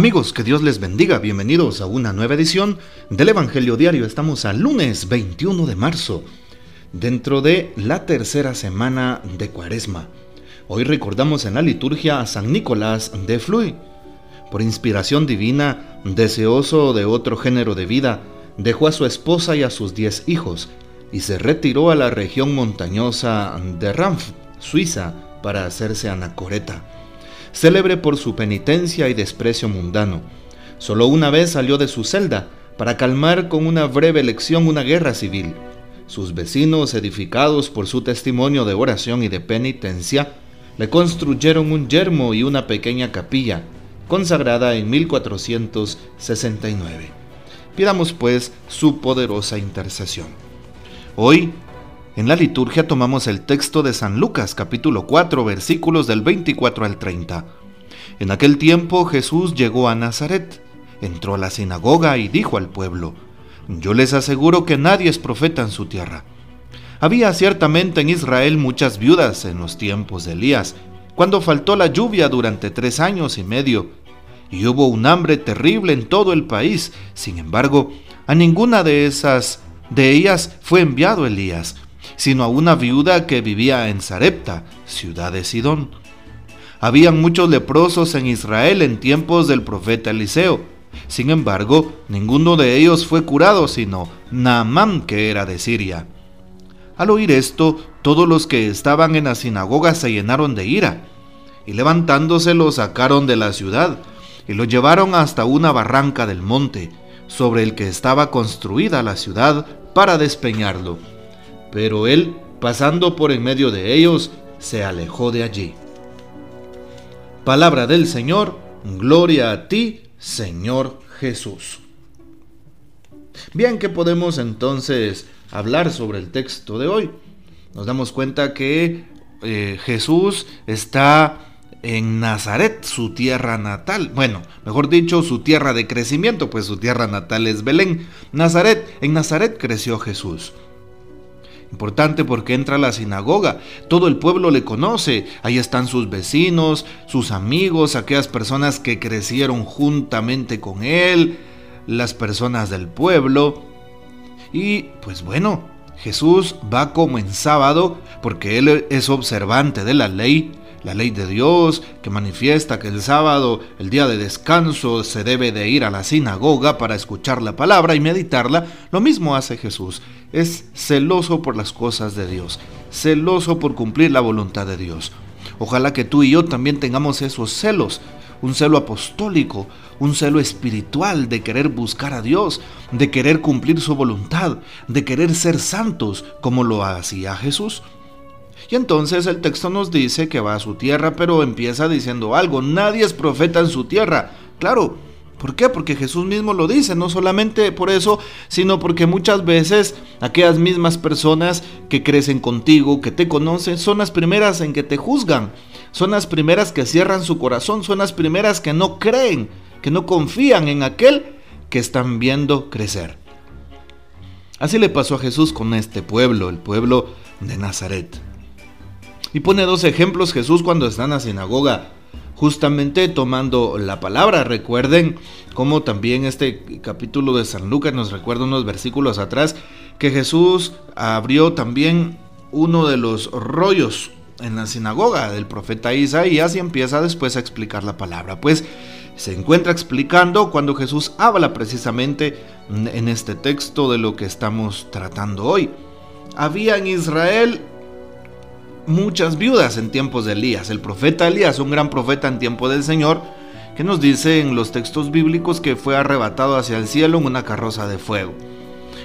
Amigos, que Dios les bendiga. Bienvenidos a una nueva edición del Evangelio Diario. Estamos al lunes 21 de marzo, dentro de la tercera semana de Cuaresma. Hoy recordamos en la liturgia a San Nicolás de Fluy. Por inspiración divina, deseoso de otro género de vida, dejó a su esposa y a sus diez hijos y se retiró a la región montañosa de Ranf, Suiza, para hacerse anacoreta célebre por su penitencia y desprecio mundano. Solo una vez salió de su celda para calmar con una breve lección una guerra civil. Sus vecinos, edificados por su testimonio de oración y de penitencia, le construyeron un yermo y una pequeña capilla, consagrada en 1469. Pidamos pues su poderosa intercesión. Hoy en la liturgia tomamos el texto de San Lucas capítulo 4 versículos del 24 al 30. En aquel tiempo Jesús llegó a Nazaret, entró a la sinagoga y dijo al pueblo, Yo les aseguro que nadie es profeta en su tierra. Había ciertamente en Israel muchas viudas en los tiempos de Elías, cuando faltó la lluvia durante tres años y medio, y hubo un hambre terrible en todo el país. Sin embargo, a ninguna de esas de ellas fue enviado Elías, sino a una viuda que vivía en Sarepta, ciudad de Sidón. Habían muchos leprosos en Israel en tiempos del profeta Eliseo. Sin embargo, ninguno de ellos fue curado, sino Naamán, que era de Siria. Al oír esto, todos los que estaban en la sinagoga se llenaron de ira, y levantándose lo sacaron de la ciudad, y lo llevaron hasta una barranca del monte, sobre el que estaba construida la ciudad, para despeñarlo pero él, pasando por en medio de ellos, se alejó de allí. Palabra del Señor, gloria a ti, Señor Jesús. Bien, ¿qué podemos entonces hablar sobre el texto de hoy? Nos damos cuenta que eh, Jesús está en Nazaret, su tierra natal. Bueno, mejor dicho, su tierra de crecimiento, pues su tierra natal es Belén. Nazaret, en Nazaret creció Jesús. Importante porque entra a la sinagoga, todo el pueblo le conoce, ahí están sus vecinos, sus amigos, aquellas personas que crecieron juntamente con él, las personas del pueblo. Y pues bueno, Jesús va como en sábado porque él es observante de la ley la ley de Dios que manifiesta que el sábado, el día de descanso, se debe de ir a la sinagoga para escuchar la palabra y meditarla, lo mismo hace Jesús. Es celoso por las cosas de Dios, celoso por cumplir la voluntad de Dios. Ojalá que tú y yo también tengamos esos celos, un celo apostólico, un celo espiritual de querer buscar a Dios, de querer cumplir su voluntad, de querer ser santos como lo hacía Jesús. Y entonces el texto nos dice que va a su tierra, pero empieza diciendo algo, nadie es profeta en su tierra. Claro, ¿por qué? Porque Jesús mismo lo dice, no solamente por eso, sino porque muchas veces aquellas mismas personas que crecen contigo, que te conocen, son las primeras en que te juzgan, son las primeras que cierran su corazón, son las primeras que no creen, que no confían en aquel que están viendo crecer. Así le pasó a Jesús con este pueblo, el pueblo de Nazaret. Y pone dos ejemplos Jesús cuando está en la sinagoga, justamente tomando la palabra. Recuerden cómo también este capítulo de San Lucas nos recuerda unos versículos atrás, que Jesús abrió también uno de los rollos en la sinagoga del profeta Isaías y empieza después a explicar la palabra. Pues se encuentra explicando cuando Jesús habla precisamente en este texto de lo que estamos tratando hoy. Había en Israel muchas viudas en tiempos de Elías. El profeta Elías, un gran profeta en tiempo del Señor, que nos dice en los textos bíblicos que fue arrebatado hacia el cielo en una carroza de fuego.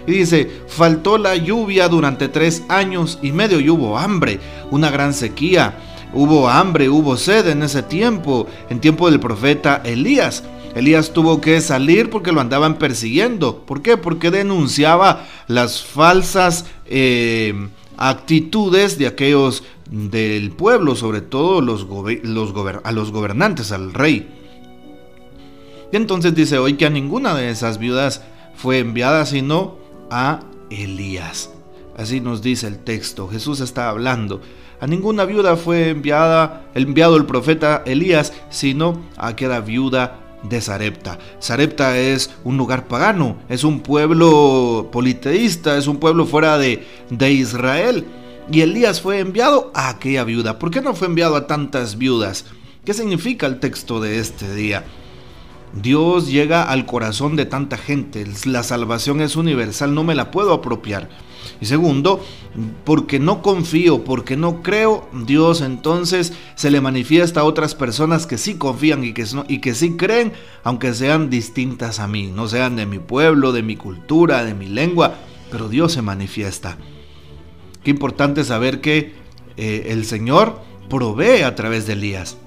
Y dice, faltó la lluvia durante tres años y medio y hubo hambre, una gran sequía. Hubo hambre, hubo sed en ese tiempo, en tiempo del profeta Elías. Elías tuvo que salir porque lo andaban persiguiendo. ¿Por qué? Porque denunciaba las falsas eh, actitudes de aquellos del pueblo, sobre todo los, los a los gobernantes, al rey. Y entonces dice hoy que a ninguna de esas viudas fue enviada sino a Elías. Así nos dice el texto. Jesús está hablando. A ninguna viuda fue enviada, enviado el profeta Elías, sino a aquella viuda de Sarepta. Sarepta es un lugar pagano, es un pueblo politeísta, es un pueblo fuera de, de Israel. Y Elías fue enviado a aquella viuda. ¿Por qué no fue enviado a tantas viudas? ¿Qué significa el texto de este día? Dios llega al corazón de tanta gente. La salvación es universal, no me la puedo apropiar. Y segundo, porque no confío, porque no creo, Dios entonces se le manifiesta a otras personas que sí confían y que, sí creen, aunque sean distintas a mí, no sean de mi pueblo, de mi cultura, de mi lengua, pero Dios se manifiesta. Qué importante saber que eh, el Señor provee a través de Elías.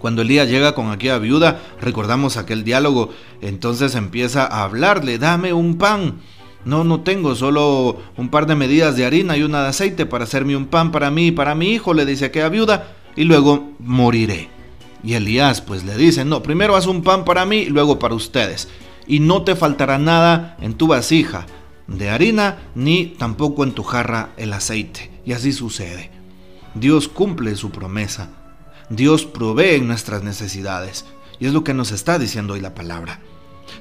Cuando Elías llega con aquella viuda, recordamos aquel diálogo, entonces empieza a hablarle, dame un pan. No, no tengo, solo un par de medidas de harina y una de aceite para hacerme un pan para mí y para mi hijo, le dice aquella viuda, y luego moriré. Y Elías pues le dice, no, primero haz un pan para mí y luego para ustedes. Y no te faltará nada en tu vasija de harina, ni tampoco en tu jarra el aceite. Y así sucede. Dios cumple su promesa. Dios provee en nuestras necesidades. Y es lo que nos está diciendo hoy la palabra.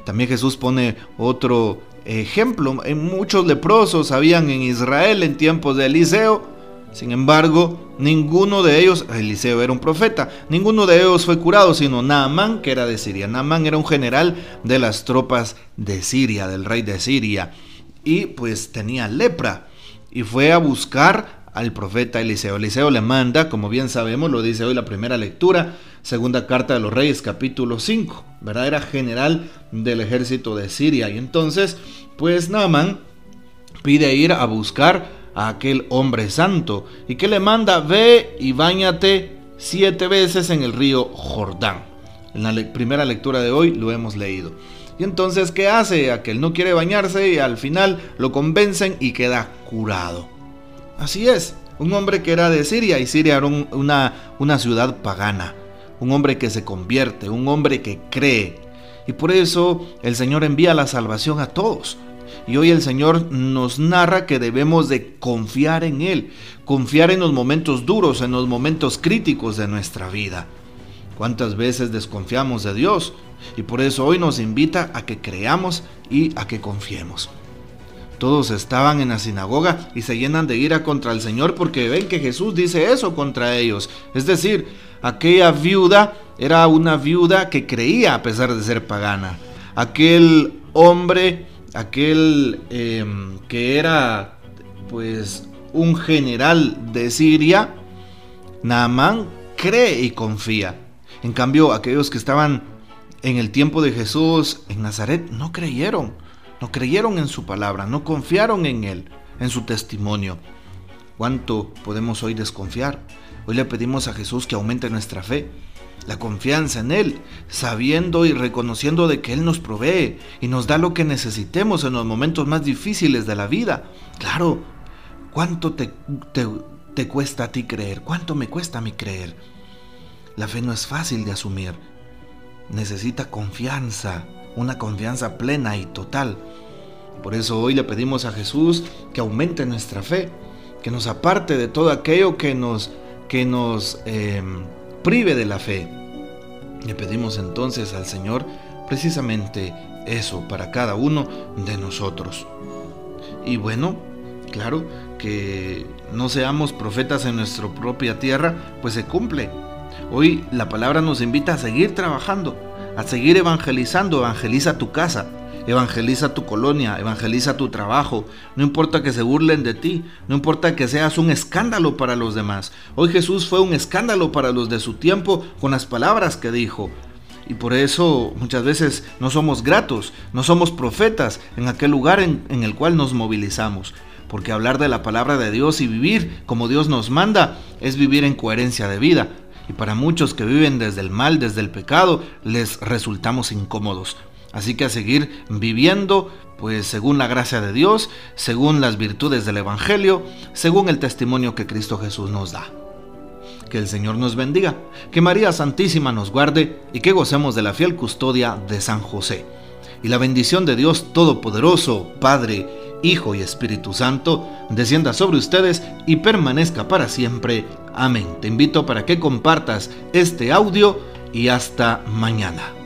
También Jesús pone otro ejemplo. Muchos leprosos habían en Israel en tiempos de Eliseo. Sin embargo, ninguno de ellos, Eliseo era un profeta, ninguno de ellos fue curado, sino Naamán, que era de Siria. Naamán era un general de las tropas de Siria, del rey de Siria. Y pues tenía lepra. Y fue a buscar al profeta Eliseo. Eliseo le manda, como bien sabemos, lo dice hoy la primera lectura, segunda carta de los reyes, capítulo 5, ¿verdad? Era general del ejército de Siria. Y entonces, pues Naaman pide ir a buscar a aquel hombre santo y que le manda, ve y bañate siete veces en el río Jordán. En la primera lectura de hoy lo hemos leído. Y entonces, ¿qué hace? Aquel no quiere bañarse y al final lo convencen y queda curado. Así es, un hombre que era de Siria y Siria era una, una ciudad pagana, un hombre que se convierte, un hombre que cree. Y por eso el Señor envía la salvación a todos. Y hoy el Señor nos narra que debemos de confiar en Él, confiar en los momentos duros, en los momentos críticos de nuestra vida. ¿Cuántas veces desconfiamos de Dios? Y por eso hoy nos invita a que creamos y a que confiemos. Todos estaban en la sinagoga y se llenan de ira contra el Señor porque ven que Jesús dice eso contra ellos. Es decir, aquella viuda era una viuda que creía a pesar de ser pagana. Aquel hombre, aquel em, que era pues un general de Siria, Naamán cree y confía. En cambio, aquellos que estaban en el tiempo de Jesús en Nazaret no creyeron no creyeron en su palabra, no confiaron en Él, en su testimonio. ¿Cuánto podemos hoy desconfiar? Hoy le pedimos a Jesús que aumente nuestra fe, la confianza en Él, sabiendo y reconociendo de que Él nos provee y nos da lo que necesitemos en los momentos más difíciles de la vida. Claro, ¿cuánto te, cuesta a ti creer? ¿Cuánto me cuesta a mí creer? La fe no es fácil de asumir. Necesita confianza, una confianza plena y total. Por eso hoy le pedimos a Jesús que aumente nuestra fe, que nos aparte de todo aquello que nos, que nos em, prive de la fe. Le pedimos entonces al Señor precisamente eso para cada uno de nosotros. Y bueno, claro, que no seamos profetas en nuestra propia tierra, pues se cumple. Hoy la palabra nos invita a seguir trabajando, a seguir evangelizando, evangeliza tu casa, evangeliza tu colonia, evangeliza tu trabajo, no importa que se burlen de ti, no importa que seas un escándalo para los demás. Hoy Jesús fue un escándalo para los de su tiempo con las palabras que dijo. Y por eso muchas veces no somos gratos, no somos profetas en aquel lugar en, en el cual nos movilizamos. Porque hablar de la palabra de Dios y vivir como Dios nos manda es vivir en coherencia de vida y para muchos que viven desde el mal, desde el pecado, les resultamos incómodos. Así que a seguir viviendo, pues según la gracia de Dios, según las virtudes del Evangelio, según el testimonio que Cristo Jesús nos da. Que el Señor nos bendiga, que María Santísima nos guarde y que gocemos de la fiel custodia de San José. Y la bendición de Dios Todopoderoso, Padre, Hijo y Espíritu Santo, descienda sobre ustedes y permanezca para siempre. Amén. Te invito para que compartas este audio y hasta mañana.